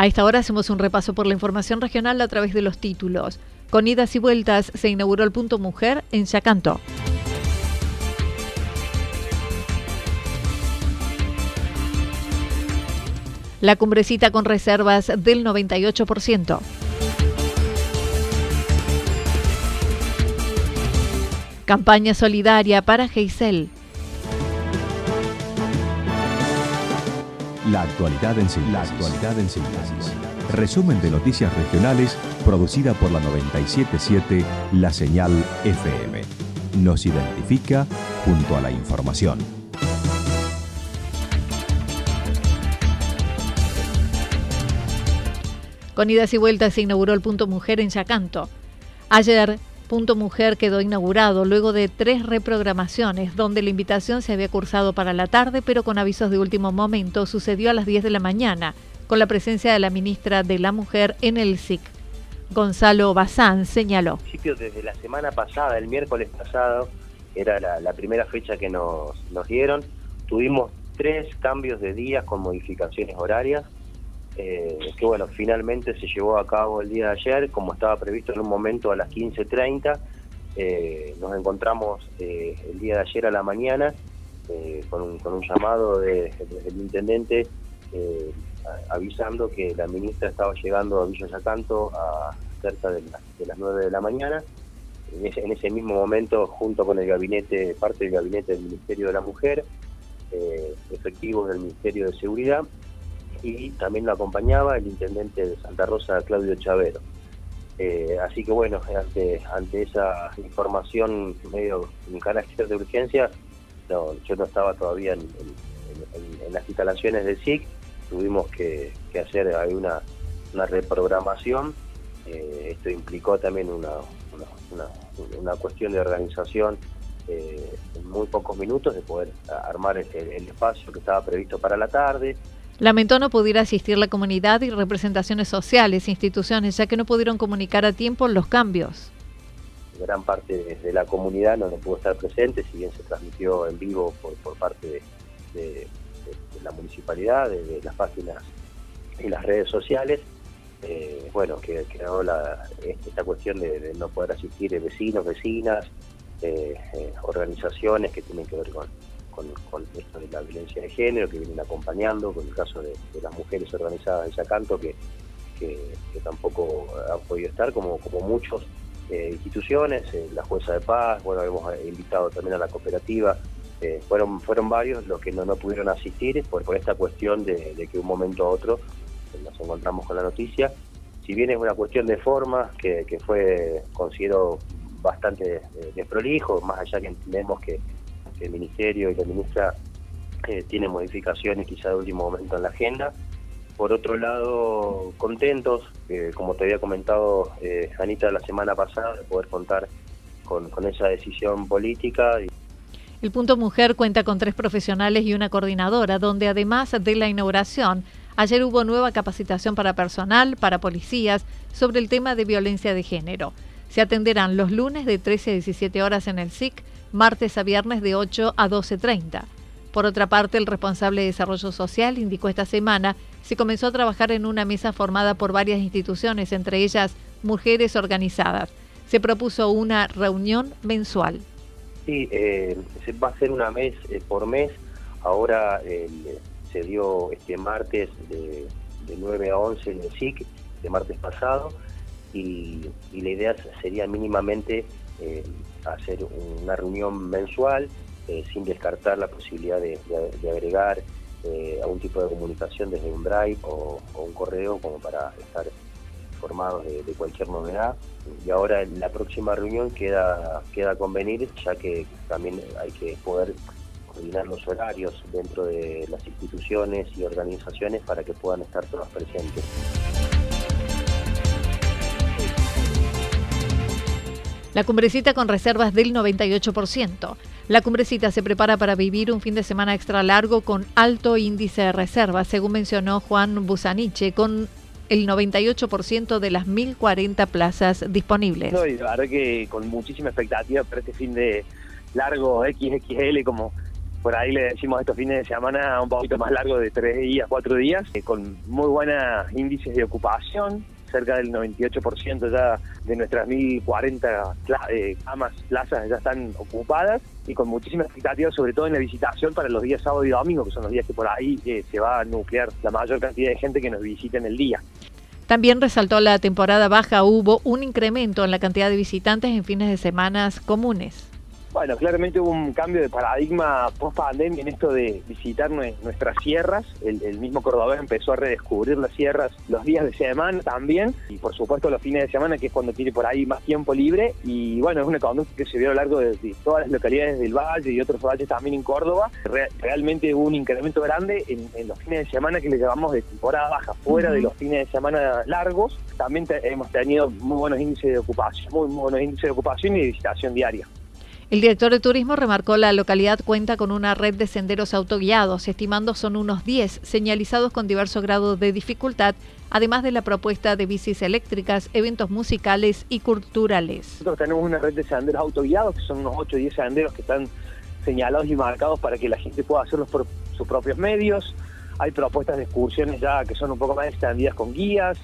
A esta hora hacemos un repaso por la información regional a través de los títulos. Con idas y vueltas se inauguró el punto mujer en Yacanto. La cumbrecita con reservas del 98%. Campaña solidaria para Geisel. La actualidad en síntesis. La actualidad en síntesis. Resumen de noticias regionales producida por la 977 La Señal FM. Nos identifica junto a la información. Con idas y vueltas se inauguró el punto mujer en Yacanto. Ayer, Punto Mujer quedó inaugurado luego de tres reprogramaciones, donde la invitación se había cursado para la tarde, pero con avisos de último momento sucedió a las 10 de la mañana, con la presencia de la ministra de la Mujer en el SIC. Gonzalo Bazán señaló. Desde la semana pasada, el miércoles pasado, era la, primera fecha que nos, nos dieron. Tuvimos tres cambios de días con modificaciones horarias eh, que bueno, finalmente se llevó a cabo el día de ayer, como estaba previsto en un momento a las 15.30. Eh, nos encontramos eh, el día de ayer a la mañana con un, con, un, llamado de, del intendente avisando que la ministra estaba llegando a Villa Yacanto a cerca de, las 9 de la mañana. En ese, mismo momento, junto con el gabinete, parte del gabinete del Ministerio de la Mujer, efectivos del Ministerio de Seguridad, y también lo acompañaba el intendente de Santa Rosa, Claudio Chavero. Eh, así que bueno, ante, ante esa información medio en carácter de urgencia, no, yo no estaba todavía en, las instalaciones del SIC, tuvimos que, hacer una, una reprogramación, eh, esto implicó también una, una, cuestión de organización eh, en muy pocos minutos de poder armar el espacio que estaba previsto para la tarde, Lamentó no pudiera asistir la comunidad y representaciones sociales, instituciones, ya que no pudieron comunicar a tiempo los cambios. Gran parte de la comunidad no, pudo estar presente, si bien se transmitió en vivo por, parte de, la municipalidad, de, las páginas y las redes sociales. Eh, bueno, que quedó la, esta cuestión de, no poder asistir vecinos, vecinas, eh, eh, organizaciones que tienen que ver con, con, esto de la violencia de género que vienen acompañando, con el caso de, las mujeres organizadas de Yacanto que, tampoco han podido estar, como, como muchas eh, instituciones, eh, la jueza de paz, bueno, hemos invitado también a la cooperativa, eh, fueron, fueron varios los que no, no pudieron asistir por, esta cuestión de, que un momento a otro nos encontramos con la noticia. Si bien es una cuestión de forma, que, que fue, considero, bastante desprolijo, más allá que entendemos que el Ministerio y la ministra eh, tienen modificaciones quizá de último momento en la agenda. Por otro lado, contentos, como te había comentado eh, Anita la semana pasada, de poder contar con, con esa decisión política. El Punto Mujer cuenta con tres profesionales y una coordinadora, donde además de la inauguración, ayer hubo nueva capacitación para personal, para policías, sobre el tema de violencia de género. Se atenderán los lunes de 13 a 17 horas en el SIC, martes a viernes de 8 a 12.30. Por otra parte, el responsable de Desarrollo Social indicó esta semana se comenzó a trabajar en una mesa formada por varias instituciones, entre ellas mujeres organizadas. Se propuso una reunión mensual. Sí, eh, se va a hacer una mes eh, por mes. Ahora se dio este martes de, 9 a 11 en el SIC, de martes pasado, y, la idea sería mínimamente eh, hacer una reunión mensual eh, sin descartar la posibilidad de, agregar eh, algún tipo de comunicación desde un drive o, un correo como para estar informados de, cualquier novedad. Y ahora en la próxima reunión queda, queda convenir, ya que también hay que poder coordinar los horarios dentro de las instituciones y organizaciones para que puedan estar todas presentes. La cumbrecita con reservas del 98%. La cumbrecita se prepara para vivir un fin de semana extra largo con alto índice de reservas, según mencionó Juan Busaniche, con el 98% de las 1.040 plazas disponibles. No, y la verdad que con muchísima expectativa para este fin de largo XXL, como por ahí le decimos estos fines de semana un poquito más largo de tres días, cuatro días, eh, con muy buenos índices de ocupación, cerca del 98% ya de nuestras 1040 eh, camas, plazas ya están ocupadas y con muchísima expectativa, sobre todo en la visitación para los días sábado y domingo, que son los días que por ahí eh, se va a nuclear la mayor cantidad de gente que nos visita en el día. También resaltó la temporada baja, hubo un incremento en la cantidad de visitantes en fines de semanas comunes. Bueno, claramente hubo un cambio de paradigma post pandemia en esto de visitar nuestras sierras. El, mismo cordobés empezó a redescubrir las sierras los días de semana también, y por supuesto los fines de semana, que es cuando tiene por ahí más tiempo libre. Y bueno, es una conducta que se vio a lo largo de, todas las localidades del Valle y otros valles también en Córdoba. realmente hubo un incremento grande en, los fines de semana que le llamamos de temporada baja, fuera de los fines de semana largos. También hemos tenido muy buenos índices de ocupación, muy buenos índices de ocupación y de visitación diaria. El director de turismo remarcó la localidad cuenta con una red de senderos autoguiados, estimando son unos 10, señalizados con diversos grados de dificultad, además de la propuesta de bicis eléctricas, eventos musicales y culturales. Nosotros tenemos una red de senderos autoguiados, que son unos 8 o 10 senderos que están señalados y marcados para que la gente pueda hacerlos por sus propios medios. Hay propuestas de excursiones ya que son un poco más extendidas con guías,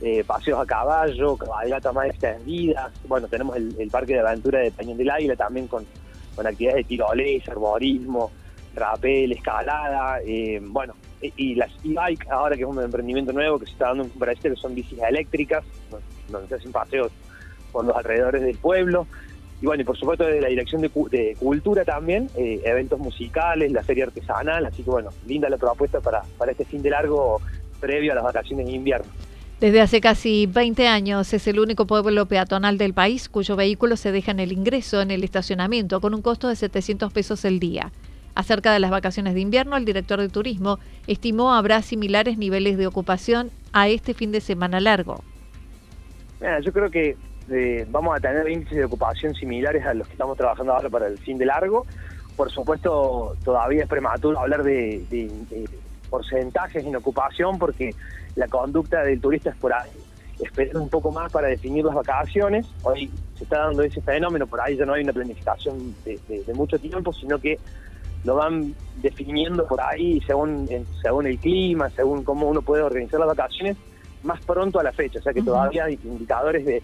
eh, paseos a caballo, cabalgatas más extendidas. Bueno, tenemos el, parque de aventura de Peñón del Águila también con, con actividades de tirolés, arborismo, rapel, escalada. Eh, bueno, y, las e-bike, ahora que es un emprendimiento nuevo que se está dando en Brasil, que son bicis eléctricas, donde se hacen paseos por los alrededores del pueblo. Y bueno, y por supuesto desde la Dirección de, Cultura también, eh, eventos musicales, la feria artesanal, así que bueno, linda la propuesta para, para este fin de largo previo a las vacaciones de invierno. Desde hace casi 20 años es el único pueblo peatonal del país cuyo vehículo se deja en el ingreso en el estacionamiento con un costo de 700 pesos el día. Acerca de las vacaciones de invierno, el director de turismo estimó habrá similares niveles de ocupación a este fin de semana largo. yo creo que eh, vamos a tener índices de ocupación similares a los que estamos trabajando ahora para el fin de largo. Por supuesto, todavía es prematuro hablar de porcentajes en ocupación porque la conducta del turista es por ahí. Esperar un poco más para definir las vacaciones. Hoy se está dando ese fenómeno, por ahí ya no hay una planificación de, mucho tiempo, sino que lo van definiendo por ahí según, según el clima, según cómo uno puede organizar las vacaciones, más pronto a la fecha. O sea que todavía hay indicadores de,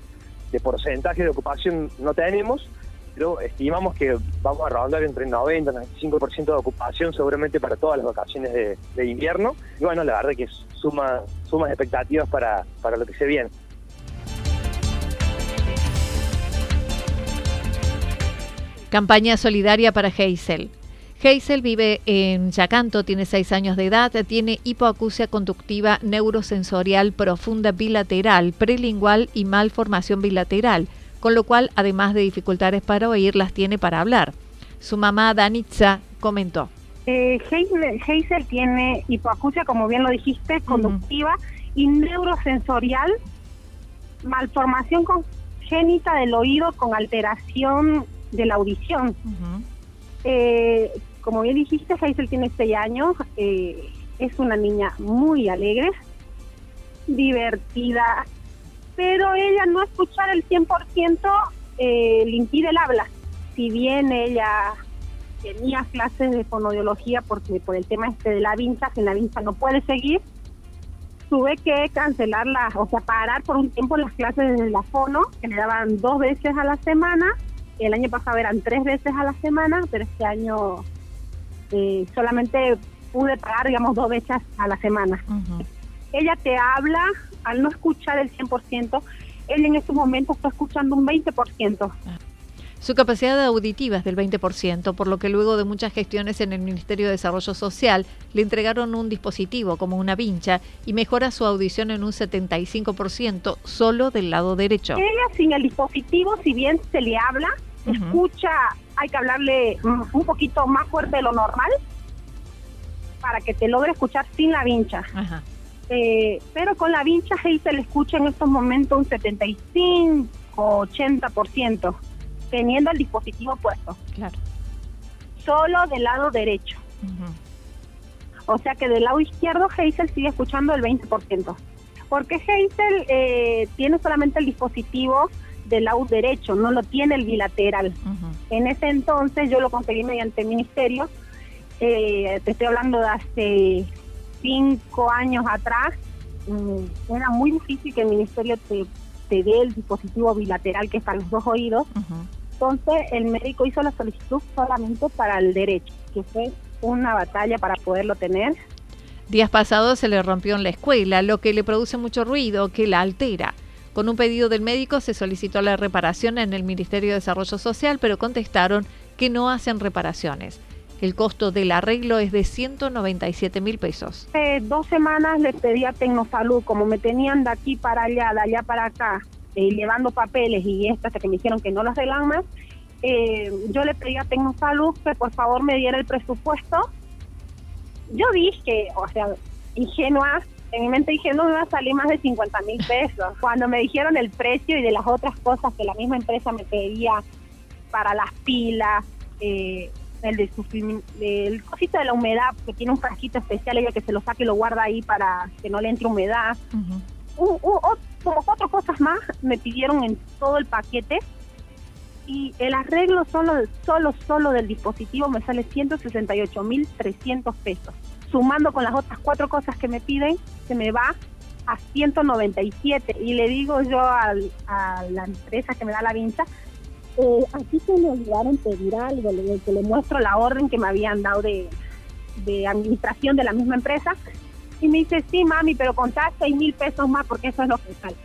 de porcentaje de ocupación no tenemos, pero estimamos que vamos a rondar entre 90 y 95% de ocupación seguramente para todas las vacaciones de, invierno. Y bueno, la verdad que suma, sumas expectativas para, para lo que se viene. Campaña solidaria para Hazel. Hazel vive en Yacanto, tiene 6 años de edad, tiene hipoacusia conductiva neurosensorial profunda bilateral, prelingual y malformación bilateral con lo cual, además de dificultades para oír, las tiene para hablar. Su mamá, Danitza, comentó. Eh, Hazel, tiene hipoacusia, como bien lo dijiste, conductiva y neurosensorial, malformación congénita del oído con alteración de la audición. Eh, como bien dijiste, Hazel tiene 6 años, eh, es una niña muy alegre, divertida, pero ella no escuchar el 100% eh, impide el habla. Si bien ella tenía clases de fonodiología porque por el tema este de la vincha, que la vincha no puede seguir, tuve que cancelarla, o sea, parar por un tiempo las clases de la fono, que le daban dos veces a la semana. El año pasado eran tres veces a la semana, pero este año eh, solamente pude pagar, digamos, dos veces a la semana. Ella te habla, al no escuchar el 100%, él en estos momentos está escuchando un 20%. Su capacidad auditiva es del 20%, por lo que luego de muchas gestiones en el Ministerio de Desarrollo Social le entregaron un dispositivo como una vincha y mejora su audición en un 75% solo del lado derecho. Ella sin el dispositivo, si bien se le habla, escucha, hay que hablarle un poquito más fuerte de lo normal para que te logre escuchar sin la vincha. Eh, pero con la vincha se le escucha en estos momentos un 75, 80% teniendo el dispositivo puesto. Claro. Solo del lado derecho. O sea que del lado izquierdo Hazel sigue escuchando el 20%. Porque Hazel eh, tiene solamente el dispositivo del lado derecho, no lo tiene el bilateral. En ese entonces yo lo conseguí mediante el ministerio. Eh, te estoy hablando de hace cinco años atrás. Mm, era muy difícil que el ministerio te, te dé el dispositivo bilateral que es para los dos oídos. Entonces el médico hizo la solicitud solamente para el derecho, que fue una batalla para poderlo tener. Días pasados se le rompió en la escuela, lo que le produce mucho ruido, que la altera. Con un pedido del médico se solicitó la reparación en el Ministerio de Desarrollo Social, pero contestaron que no hacen reparaciones. El costo del arreglo es de 197 mil pesos. Hace dos semanas le pedí a Tecnosalud, como me tenían de aquí para allá, de allá para acá, eh, llevando papeles y esto hasta que me dijeron que no lo arreglan más, eh, yo le pedí a Tecnosalud que por favor me diera el presupuesto. Yo dije, o sea, ingenua, en mi mente dije, no me va a salir más de 50 mil pesos. Cuando me dijeron el precio y de las otras cosas que la misma empresa me pedía para las pilas, eh, el de su, el cosito de la humedad, que tiene un frasquito especial, ella que se lo saque y lo guarda ahí para que no le entre humedad como cuatro cosas más me pidieron en todo el paquete y el arreglo solo, solo, solo del dispositivo me sale 168.300 pesos. Sumando con las otras cuatro cosas que me piden, se me va a 197. Y le digo yo a la empresa que me da la vincha, eh, aquí se me olvidaron pedir algo, le, que le muestro la orden que me habían dado de, de administración de la misma empresa y me dice, sí, mami, pero contá seis mil pesos más porque eso es lo que sale.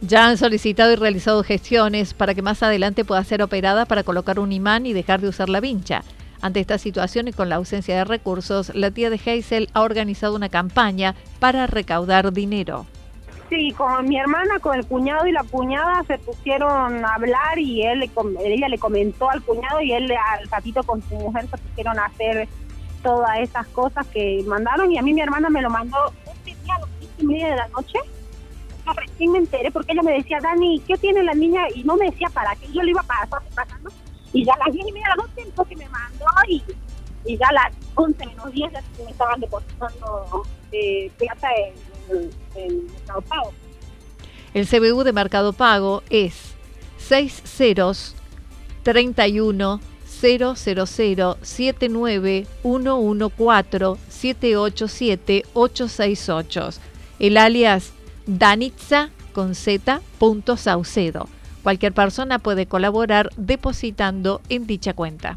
Ya han solicitado y realizado gestiones para que más adelante pueda ser operada para colocar un imán y dejar de usar la vincha. Ante esta situación y con la ausencia de recursos, la tía de Hazel ha organizado una campaña para recaudar dinero. Sí, con mi hermana, con el cuñado y la cuñada se pusieron a hablar y él, ella le comentó al cuñado y él al ratito con su mujer se pusieron a hacer todas esas cosas que mandaron y a mí mi hermana me lo mandó un día a las y media de la noche. Yo recién me enteré porque ella me decía, Dani, ¿qué tiene la niña? Y no me decía para qué, yo le iba pasar pasando. Y ya a las 10 y media de la noche entonces me mandó y, y ya a las 11 menos 10 ya me estaban depositando eh, plata en, en, Mercado Pago. El CBU de Mercado Pago es 6 ceros 31 000 79 114 787 868. El alias Danitza con Z. Saucedo. Cualquier persona puede colaborar depositando en dicha cuenta.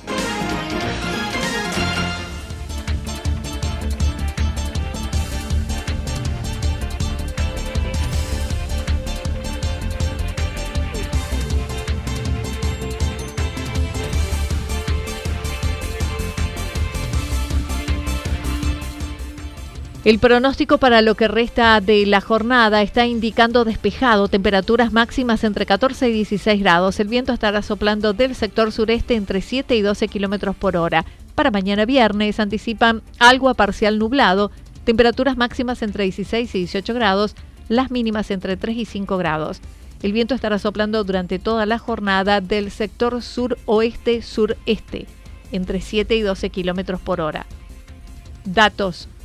El pronóstico para lo que resta de la jornada está indicando despejado, temperaturas máximas entre 14 y 16 grados. El viento estará soplando del sector sureste entre 7 y 12 kilómetros por hora. Para mañana viernes anticipan algo parcial nublado, temperaturas máximas entre 16 y 18 grados, las mínimas entre 3 y 5 grados. El viento estará soplando durante toda la jornada del sector suroeste-sureste, entre 7 y 12 kilómetros por hora. Datos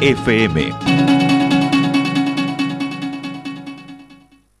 FM.